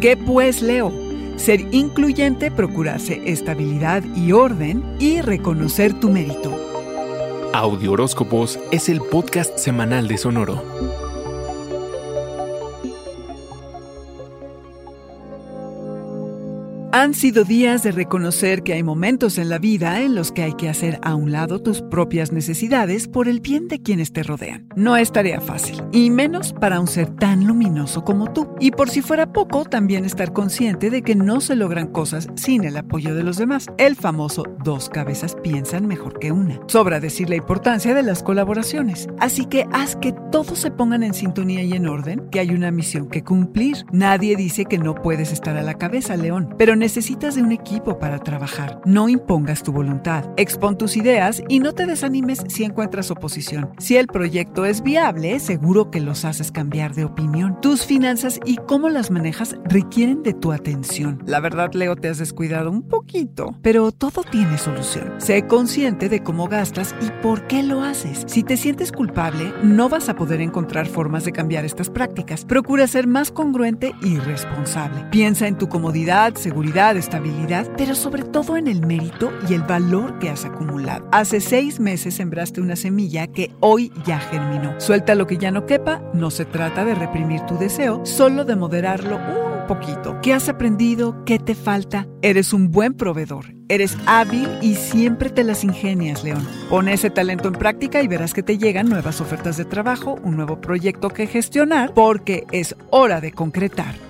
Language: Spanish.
¿Qué pues, Leo? Ser incluyente, procurarse estabilidad y orden y reconocer tu mérito. Audio Horóscopos es el podcast semanal de Sonoro. Han sido días de reconocer que hay momentos en la vida en los que hay que hacer a un lado tus propias necesidades por el bien de quienes te rodean. No es tarea fácil, y menos para un ser tan luminoso como tú. Y por si fuera poco, también estar consciente de que no se logran cosas sin el apoyo de los demás. El famoso dos cabezas piensan mejor que una. Sobra decir la importancia de las colaboraciones. Así que haz que todos se pongan en sintonía y en orden, que hay una misión que cumplir. Nadie dice que no puedes estar a la cabeza, León, pero necesitas de un equipo para trabajar. No impongas tu voluntad. Expon tus ideas y no te desanimes si encuentras oposición. Si el proyecto es viable, seguro que los haces cambiar de opinión. Tus finanzas y cómo las manejas requieren de tu atención. La verdad, Leo, te has descuidado un poquito, pero todo tiene solución. Sé consciente de cómo gastas y por qué lo haces. Si te sientes culpable, no vas a poder encontrar formas de cambiar estas prácticas. Procura ser más congruente y responsable. Piensa en tu comodidad, seguridad estabilidad, pero sobre todo en el mérito y el valor que has acumulado. Hace seis meses sembraste una semilla que hoy ya germinó. Suelta lo que ya no quepa, no se trata de reprimir tu deseo, solo de moderarlo un poquito. ¿Qué has aprendido? ¿Qué te falta? Eres un buen proveedor. Eres hábil y siempre te las ingenias, León. Pon ese talento en práctica y verás que te llegan nuevas ofertas de trabajo, un nuevo proyecto que gestionar, porque es hora de concretar.